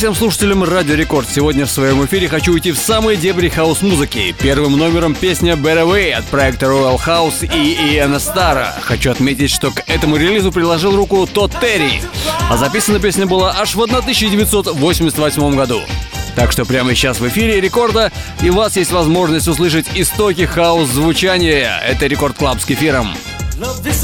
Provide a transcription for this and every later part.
Всем слушателям Радио Рекорд. Сегодня в своем эфире хочу уйти в самые дебри хаус-музыки. Первым номером песня Better Way от проекта Royal House и Иэна Стара. Хочу отметить, что к этому релизу приложил руку Тодд Терри. А записана песня была аж в 1988 году. Так что прямо сейчас в эфире рекорда, и у вас есть возможность услышать истоки хаус-звучания. Это Record Club с Кефиром. Love is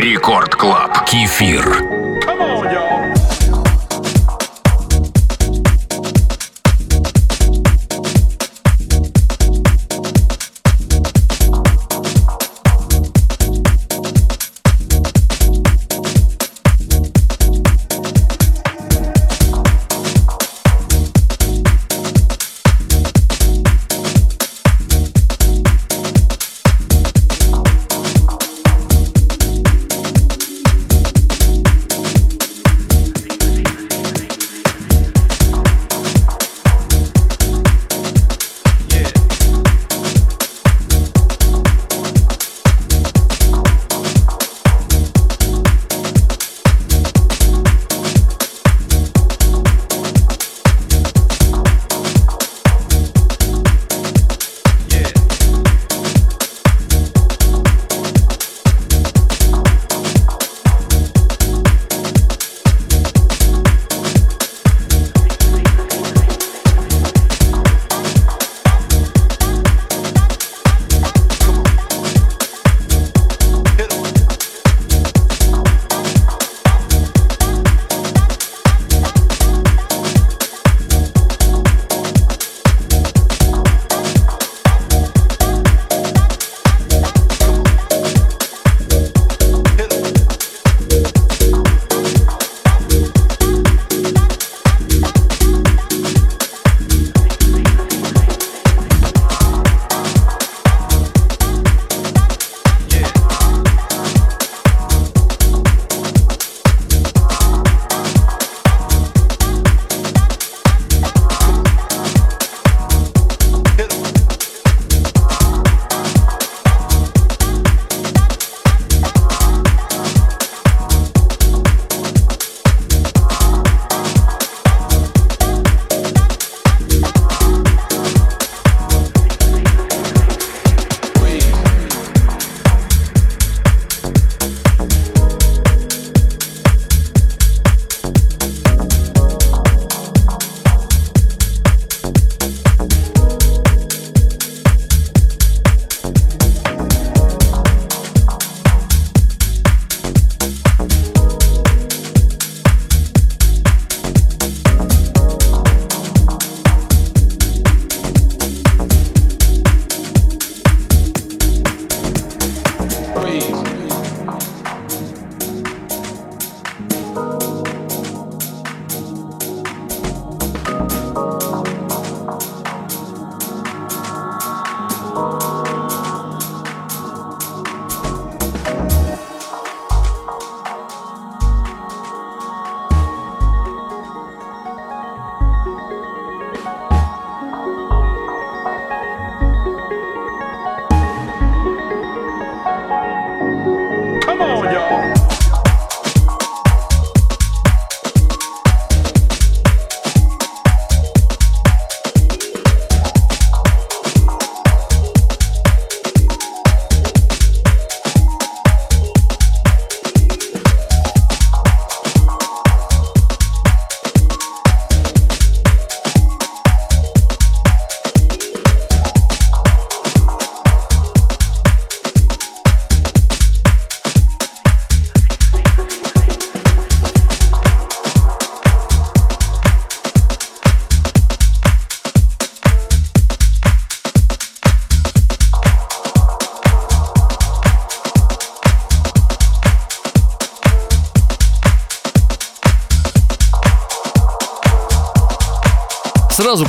Рекорд Клаб. Кефир. Сразу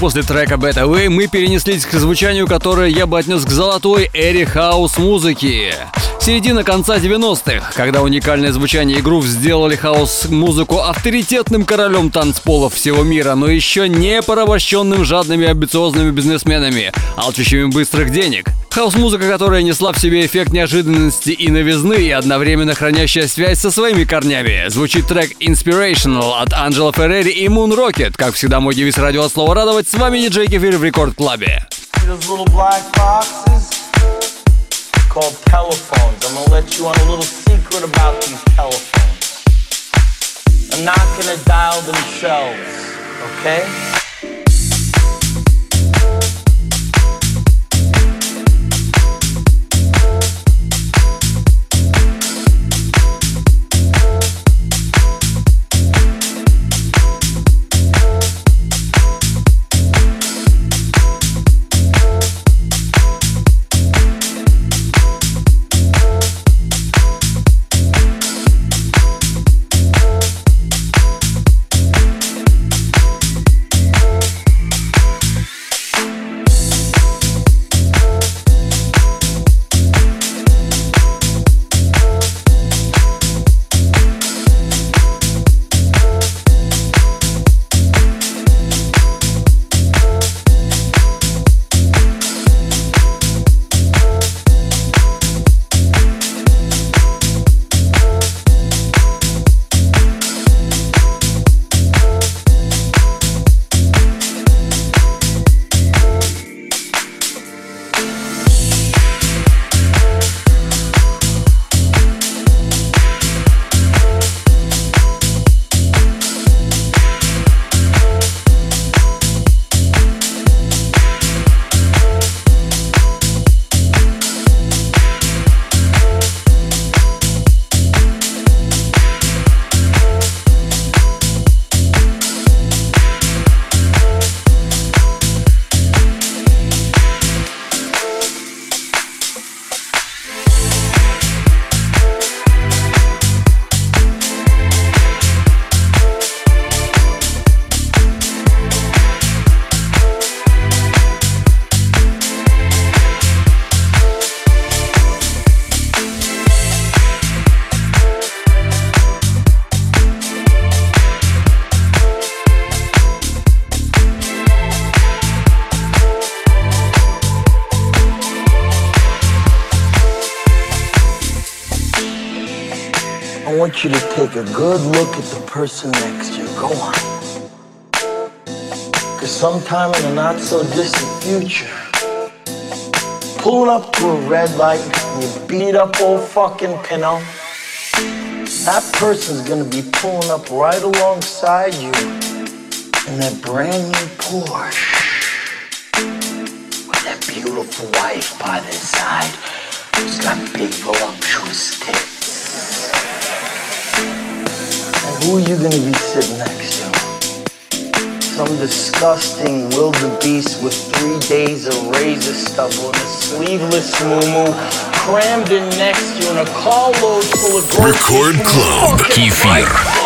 после трека Better Way мы перенеслись к звучанию, которое я бы отнес к золотой эре хаус-музыки. Середина конца 90-х, когда уникальное звучание и грув сделали хаус-музыку авторитетным королем танцполов всего мира, но еще не порабощенным жадными амбициозными бизнесменами, алчущими быстрых денег. Хаус-музыка, которая несла в себе эффект неожиданности и новизны, и одновременно хранящая связь со своими корнями. Звучит трек Inspirational от Анджела Феррери и Moon Rocket. Как всегда, мой девиз радио от слова радовать. С вами диджей Кефир в Record Club'е. Called telephones. I'm gonna let you on a little secret about these telephones. I'm not gonna dial themselves, okay? Take a good look at the person next to you. Go on. Because sometime in the not so distant future, pulling up to a red light and you beat up old fucking Pinto, that person's gonna be pulling up right alongside you in that brand new Porsche with that beautiful wife by their side who's got big voluptuous tits. who are you going to be sitting next to? Some disgusting wildebeest with three days of razor stubble and a sleeveless moo crammed in next to you and a carload full of... Record Club Kefir.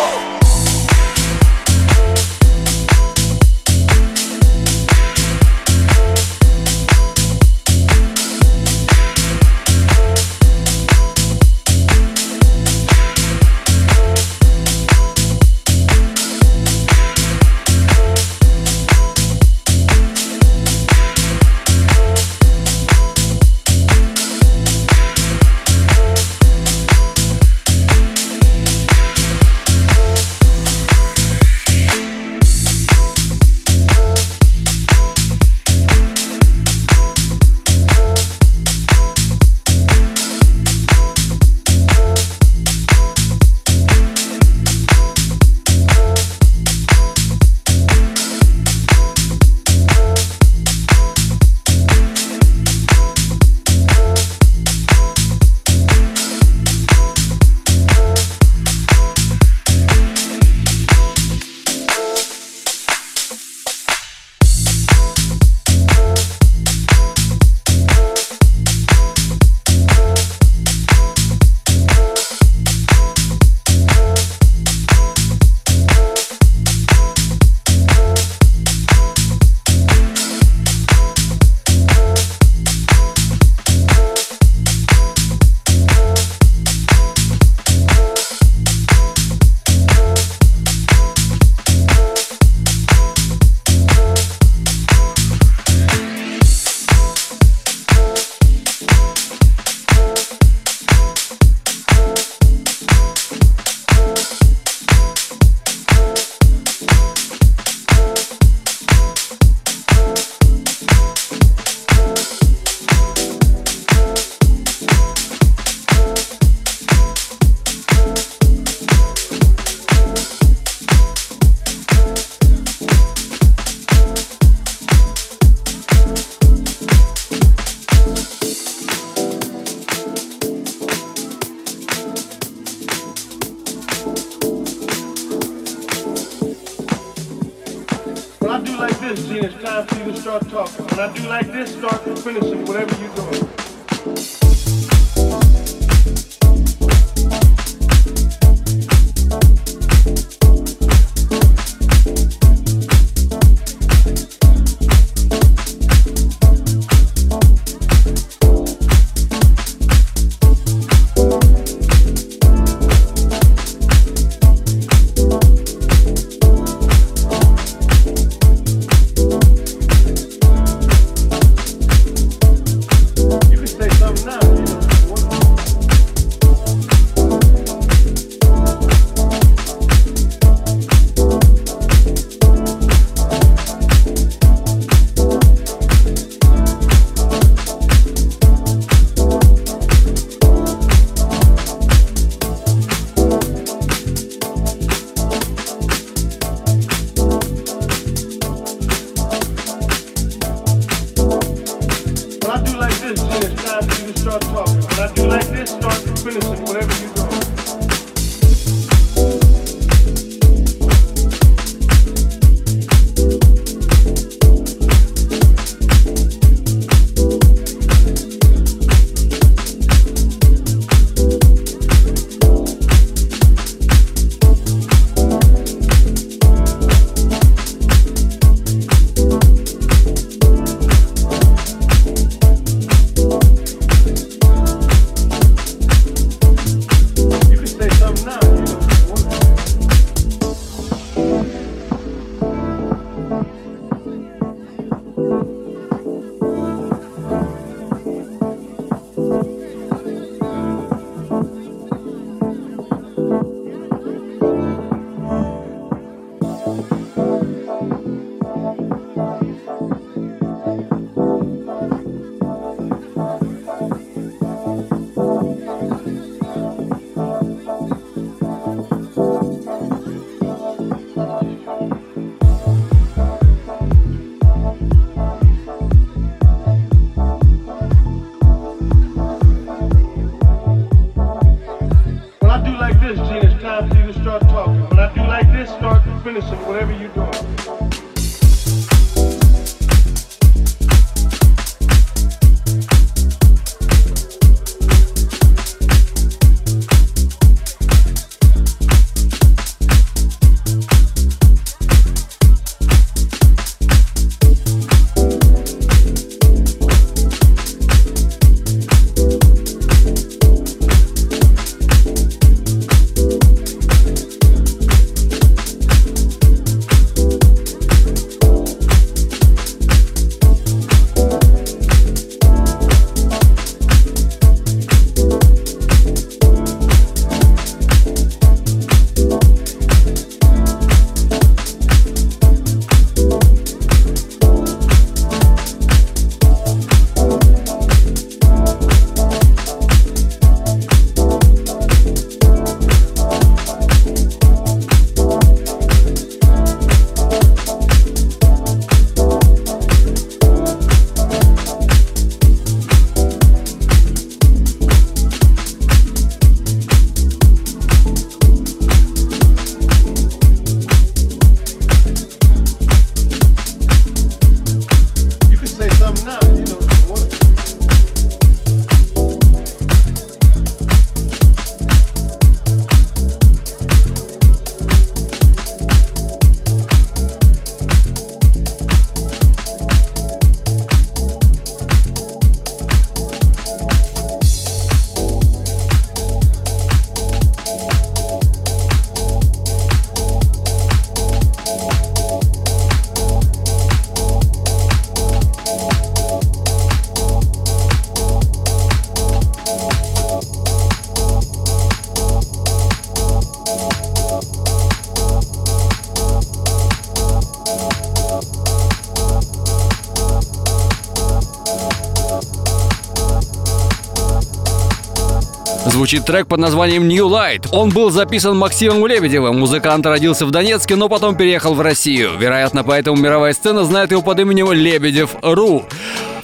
Звучит трек под названием New Light. Он был записан Максимом Лебедевым. Музыкант родился в Донецке, но потом переехал в Россию. Вероятно, поэтому мировая сцена знает его под именем Lebedev RU.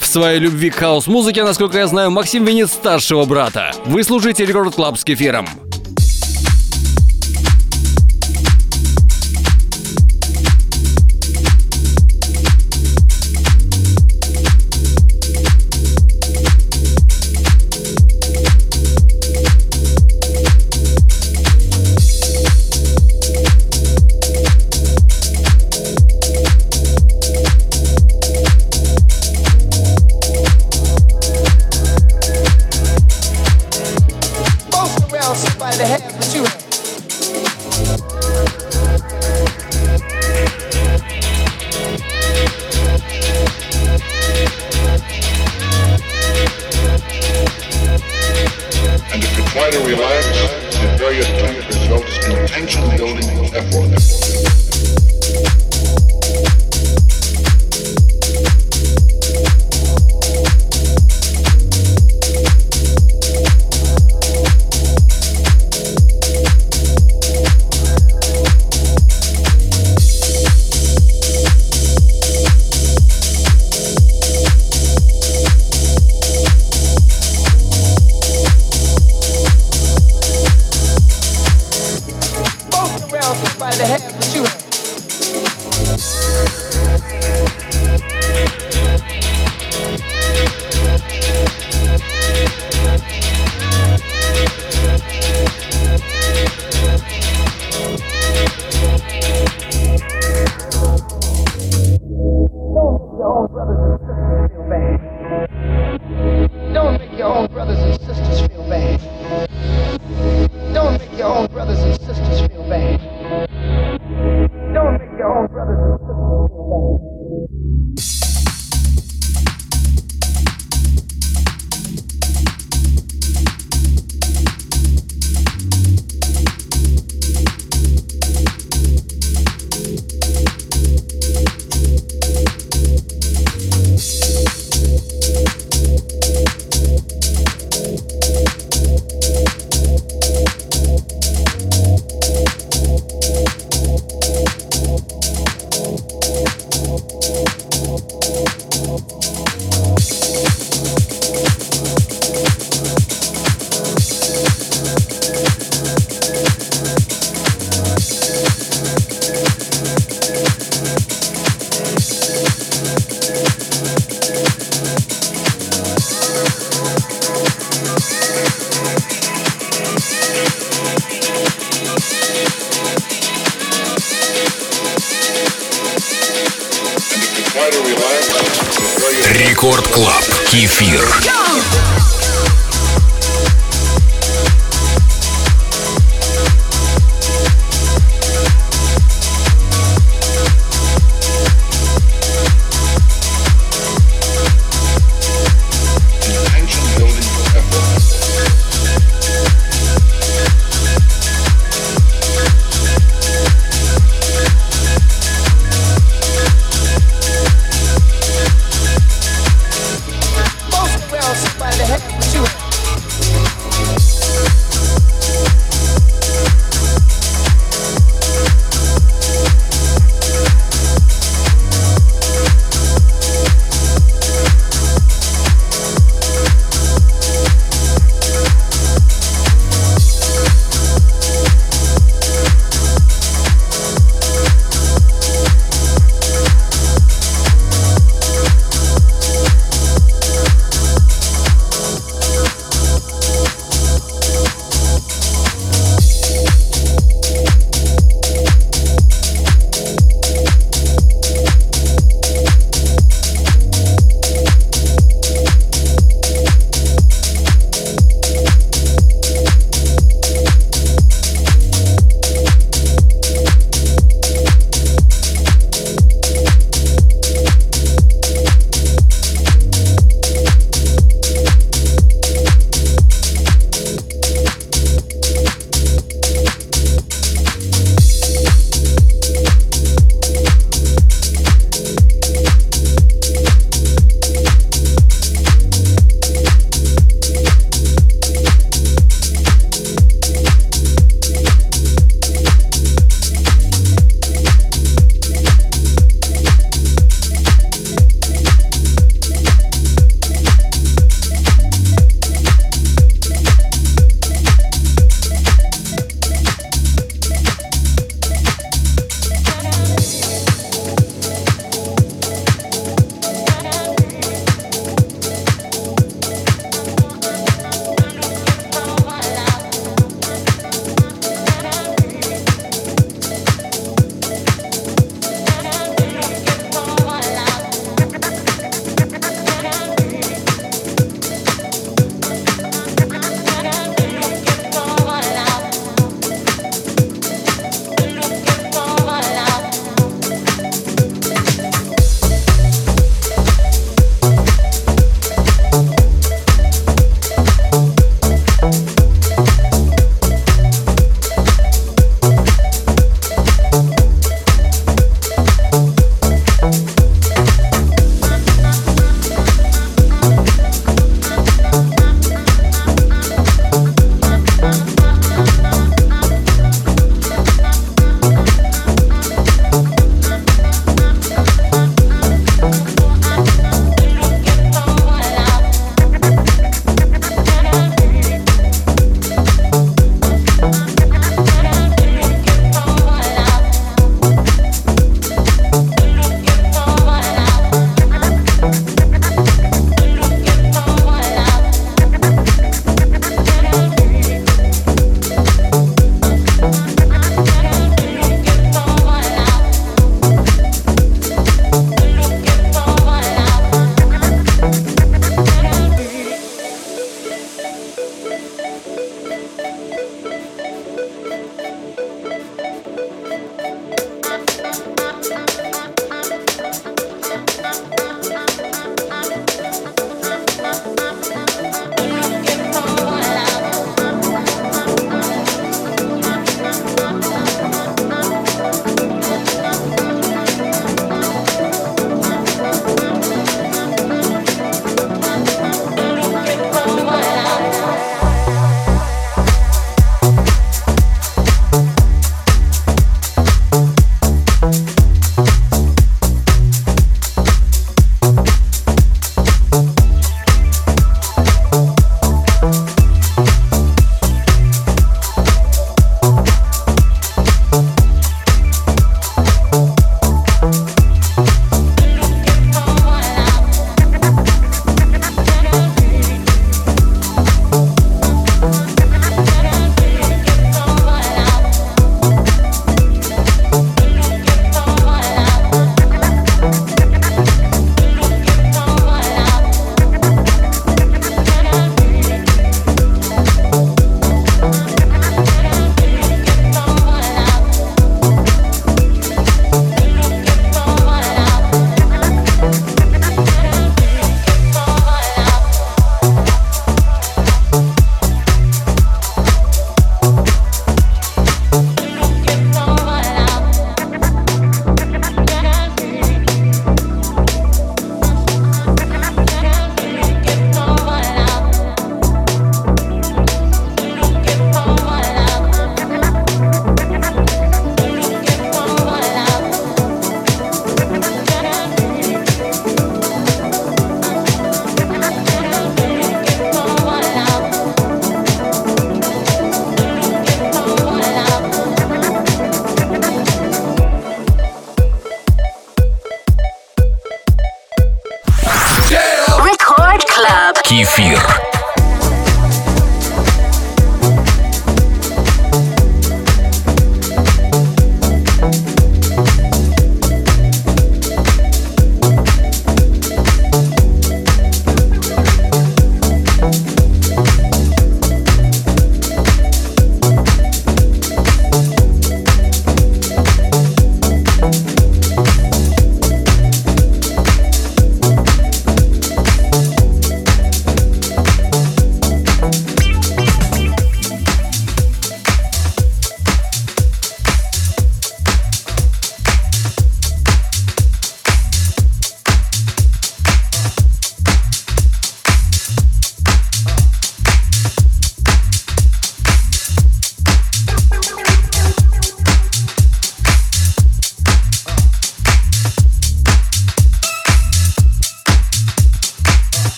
В своей любви к хаус-музыке, насколько я знаю, Максим винит старшего брата. Вы слушаете Record Club с Кефиром.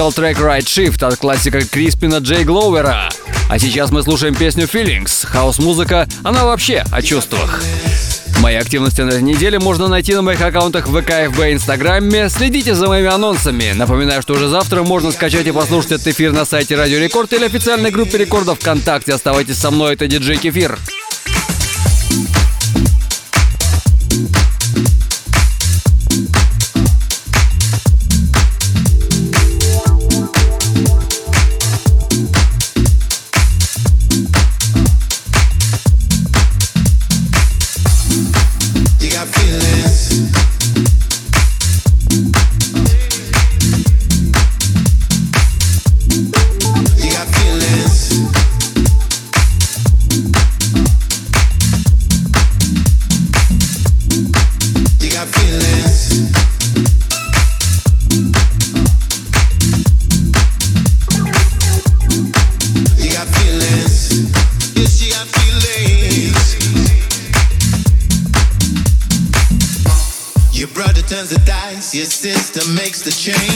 Прозвучал трек Right Shift от классика Криспина Джей Глоувера. А сейчас мы слушаем песню Feelings. Хаус-музыка, она вообще о чувствах. Мои активности на этой неделе можно найти на моих аккаунтах в ВК, ФБ и Инстаграме. Следите за моими анонсами. Напоминаю, что уже завтра можно скачать и послушать этот эфир на сайте Радио Рекорд или официальной группе рекордов ВКонтакте. Оставайтесь со мной, это диджей Кефир. the chain.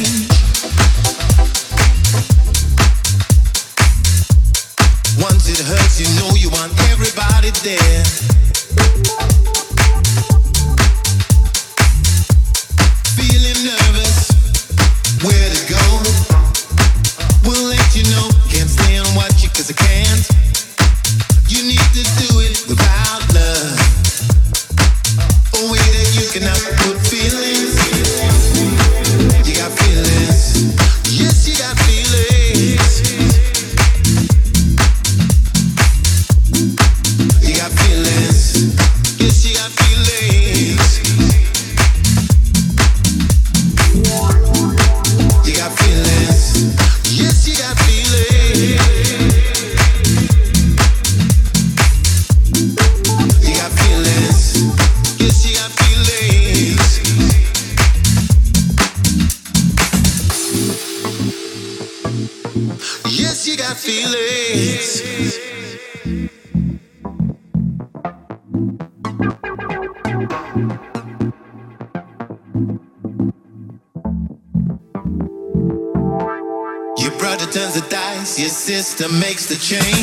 System makes the change.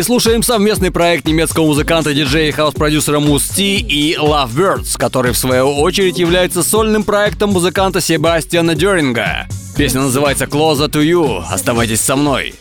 Мы слушаем совместный проект немецкого музыканта, диджея и хаус-продюсера Мусти и Lovebirds, который в свою очередь является сольным проектом музыканта Себастьяна Деринга. Песня называется «Closer to You». Оставайтесь со мной.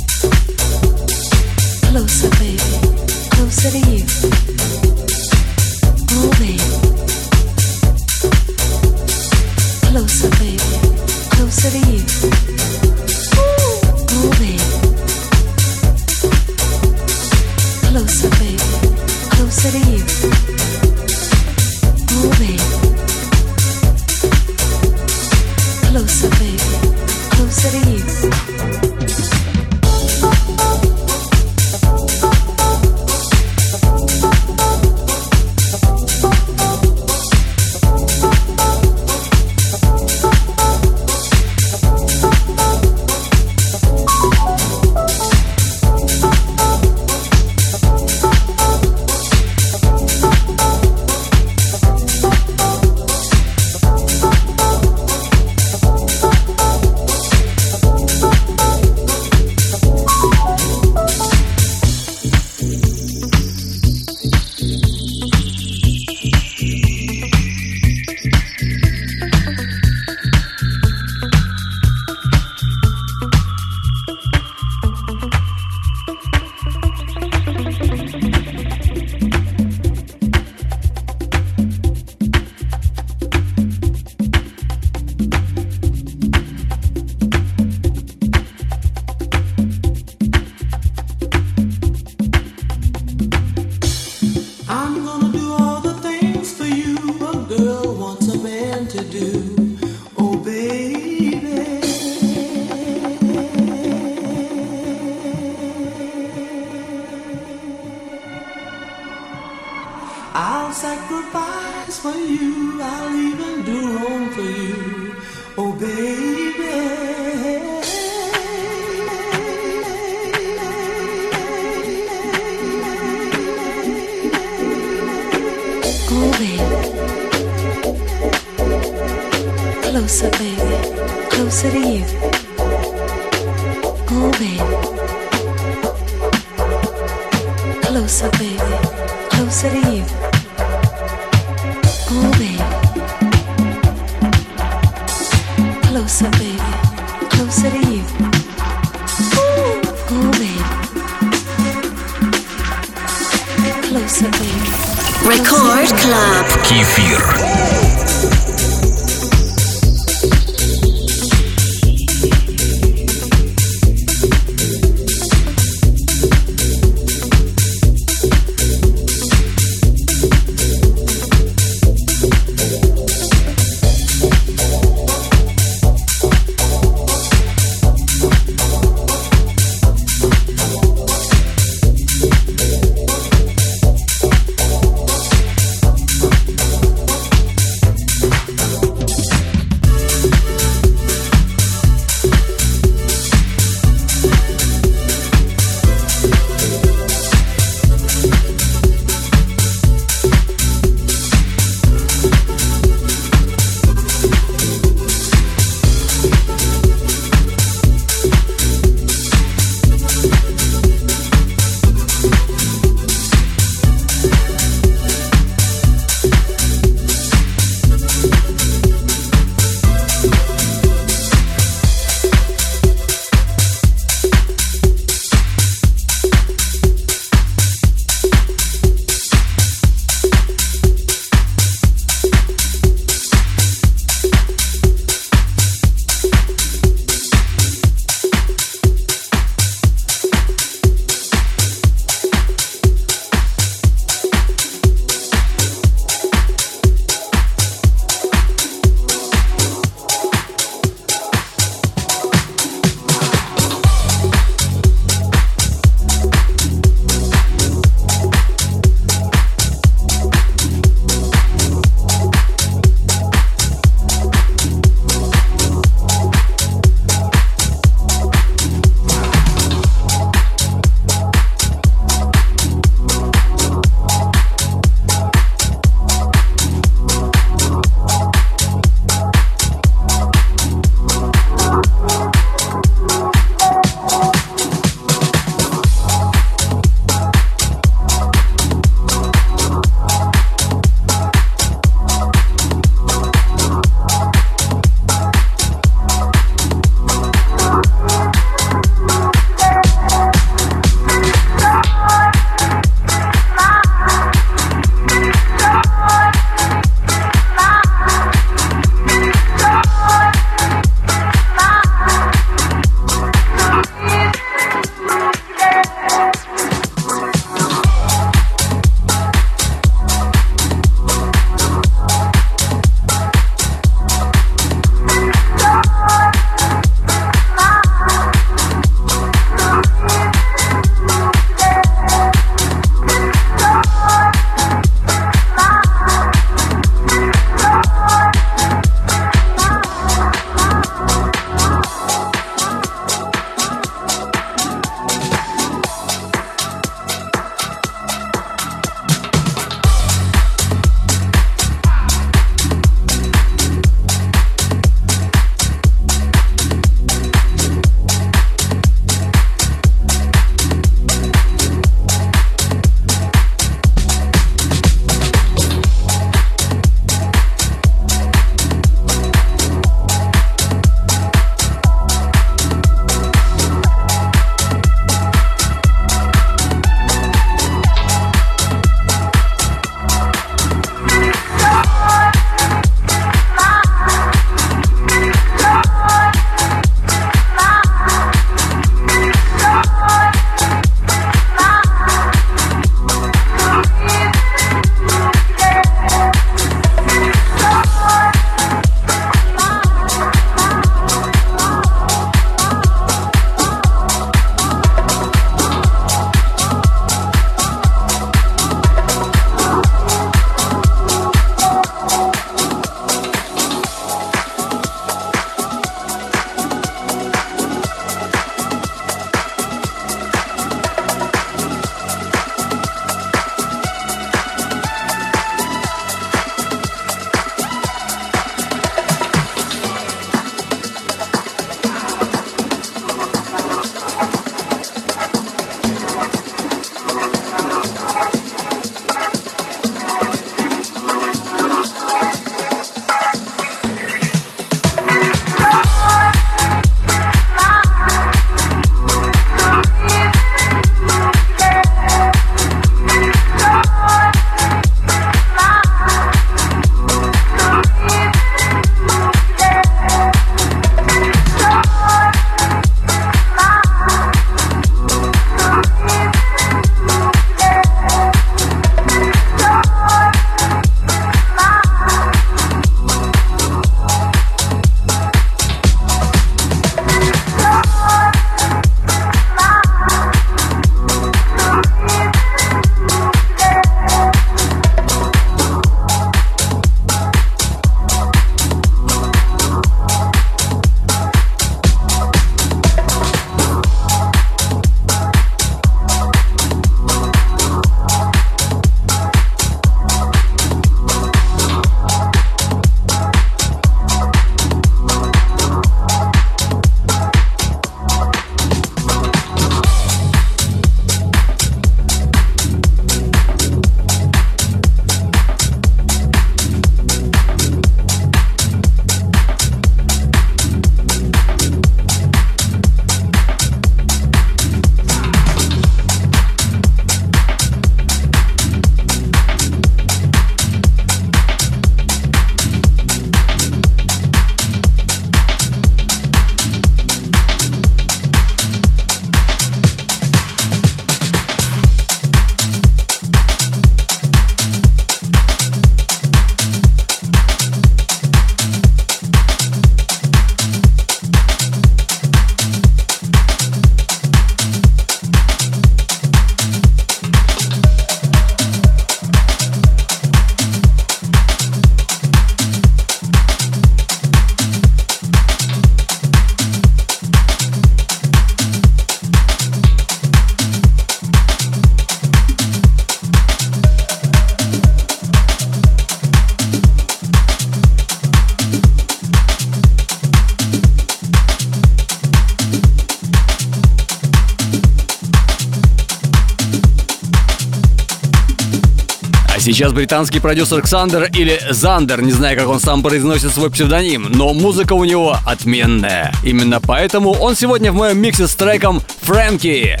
Сейчас британский продюсер Ксандер или Зандер, не знаю, как он сам произносит свой псевдоним, но музыка у него отменная. Именно поэтому он сегодня в моем миксе с треком «Фрэнки».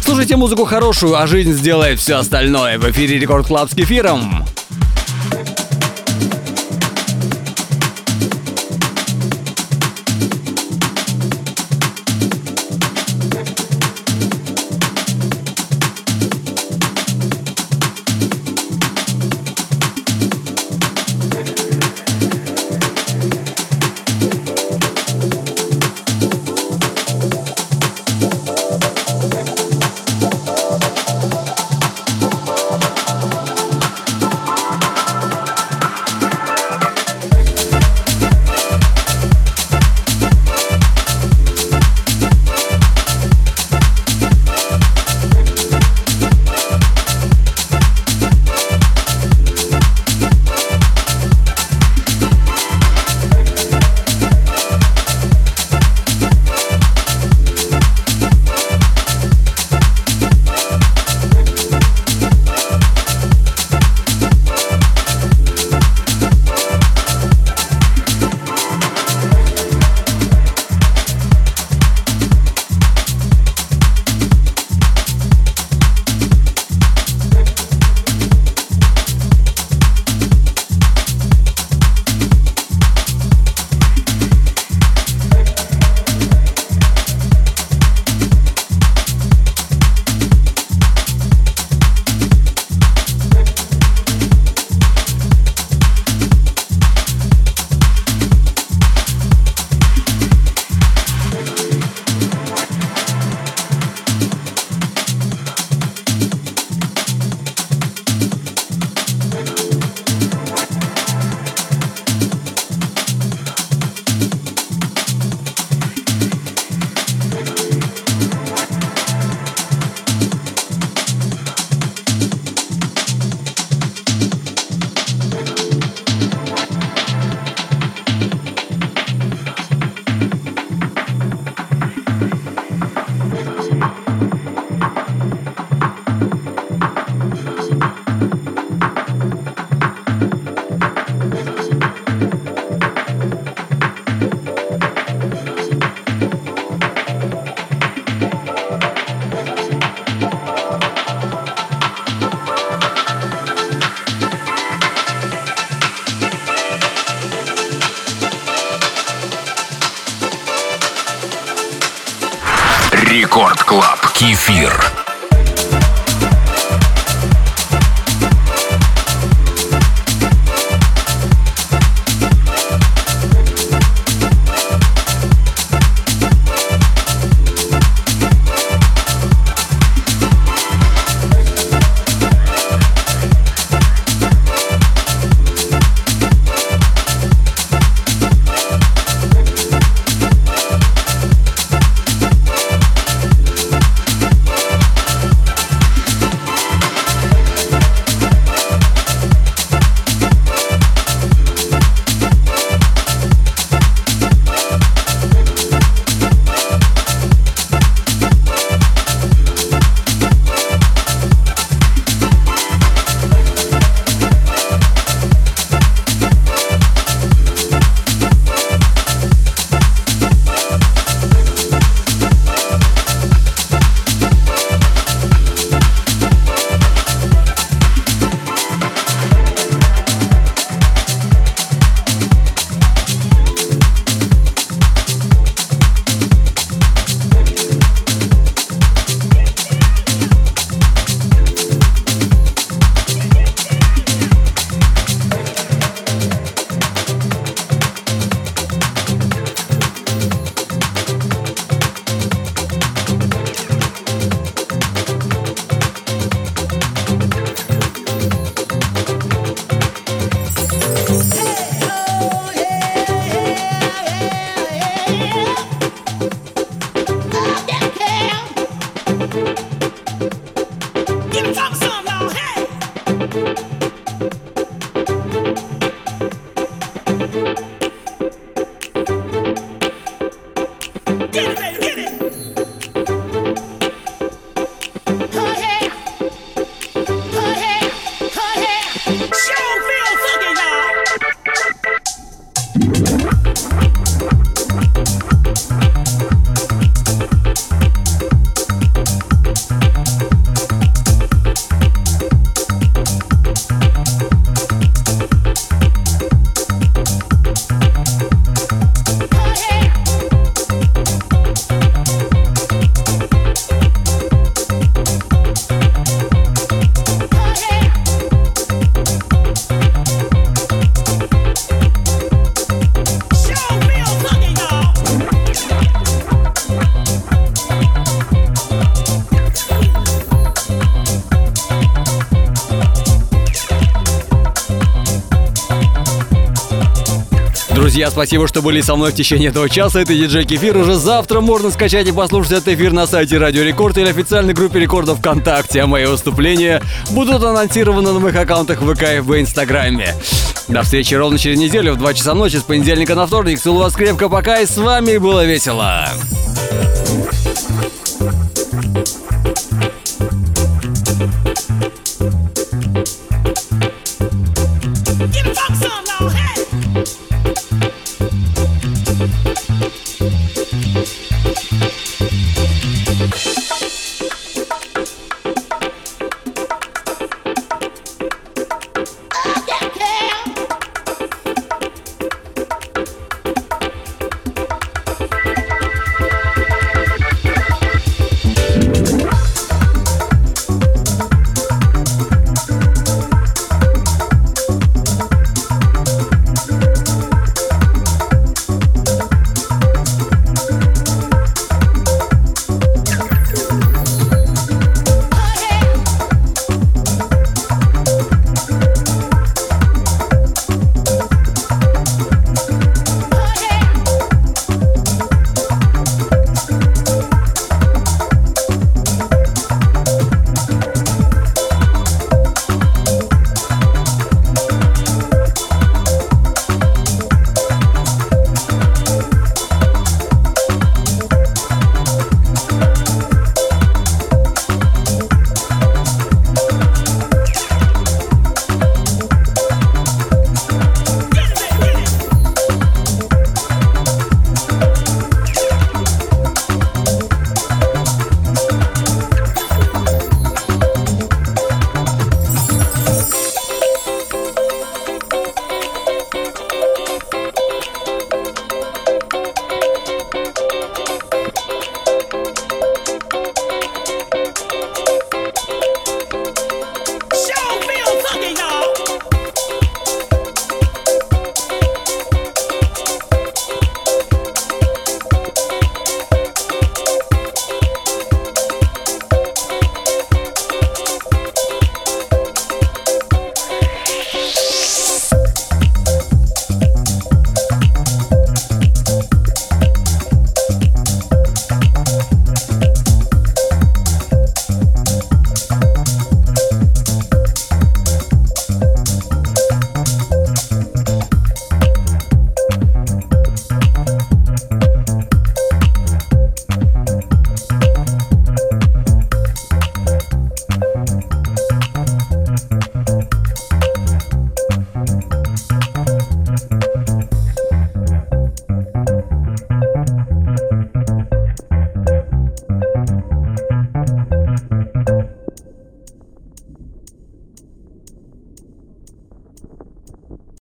Слушайте музыку хорошую, а жизнь сделает все остальное. В эфире Record Club с Кефиром. Спасибо, что были со мной в течение этого часа. Это диджей Кефир. Уже завтра можно скачать и послушать этот эфир на сайте Радио Рекорд или официальной группе рекордов ВКонтакте. А мои выступления будут анонсированы на моих аккаунтах ВК и в Инстаграме. До встречи ровно через неделю в 2 часа ночи с понедельника на вторник. Целую вас крепко, пока и с вами было весело.